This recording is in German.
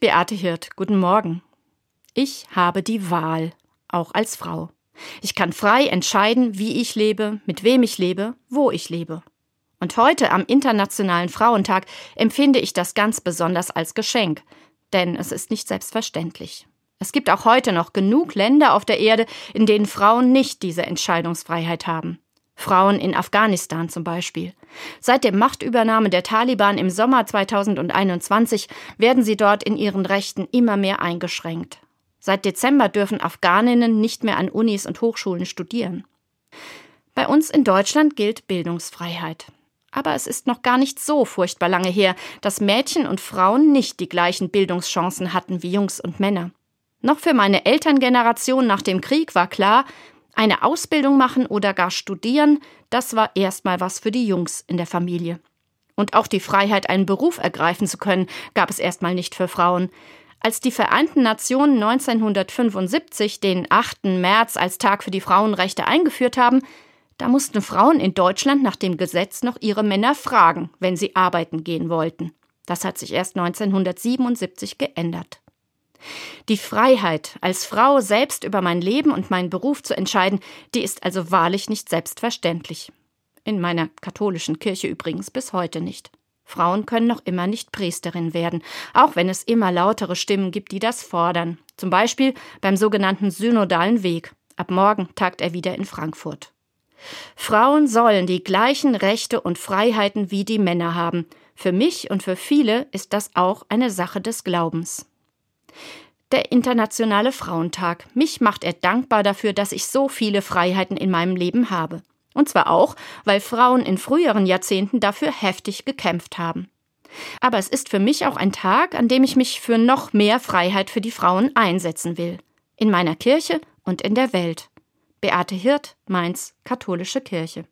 Beate Hirt, guten Morgen. Ich habe die Wahl, auch als Frau. Ich kann frei entscheiden, wie ich lebe, mit wem ich lebe, wo ich lebe. Und heute am Internationalen Frauentag empfinde ich das ganz besonders als Geschenk, denn es ist nicht selbstverständlich. Es gibt auch heute noch genug Länder auf der Erde, in denen Frauen nicht diese Entscheidungsfreiheit haben. Frauen in Afghanistan zum Beispiel. Seit der Machtübernahme der Taliban im Sommer 2021 werden sie dort in ihren Rechten immer mehr eingeschränkt. Seit Dezember dürfen Afghaninnen nicht mehr an Unis und Hochschulen studieren. Bei uns in Deutschland gilt Bildungsfreiheit. Aber es ist noch gar nicht so furchtbar lange her, dass Mädchen und Frauen nicht die gleichen Bildungschancen hatten wie Jungs und Männer. Noch für meine Elterngeneration nach dem Krieg war klar, eine Ausbildung machen oder gar studieren, das war erstmal was für die Jungs in der Familie. Und auch die Freiheit, einen Beruf ergreifen zu können, gab es erstmal nicht für Frauen. Als die Vereinten Nationen 1975 den 8. März als Tag für die Frauenrechte eingeführt haben, da mussten Frauen in Deutschland nach dem Gesetz noch ihre Männer fragen, wenn sie arbeiten gehen wollten. Das hat sich erst 1977 geändert. Die Freiheit, als Frau selbst über mein Leben und meinen Beruf zu entscheiden, die ist also wahrlich nicht selbstverständlich. In meiner katholischen Kirche übrigens bis heute nicht. Frauen können noch immer nicht Priesterin werden, auch wenn es immer lautere Stimmen gibt, die das fordern. Zum Beispiel beim sogenannten Synodalen Weg. Ab morgen tagt er wieder in Frankfurt. Frauen sollen die gleichen Rechte und Freiheiten wie die Männer haben. Für mich und für viele ist das auch eine Sache des Glaubens. Der Internationale Frauentag. Mich macht er dankbar dafür, dass ich so viele Freiheiten in meinem Leben habe. Und zwar auch, weil Frauen in früheren Jahrzehnten dafür heftig gekämpft haben. Aber es ist für mich auch ein Tag, an dem ich mich für noch mehr Freiheit für die Frauen einsetzen will. In meiner Kirche und in der Welt. Beate Hirt, Mainz, Katholische Kirche.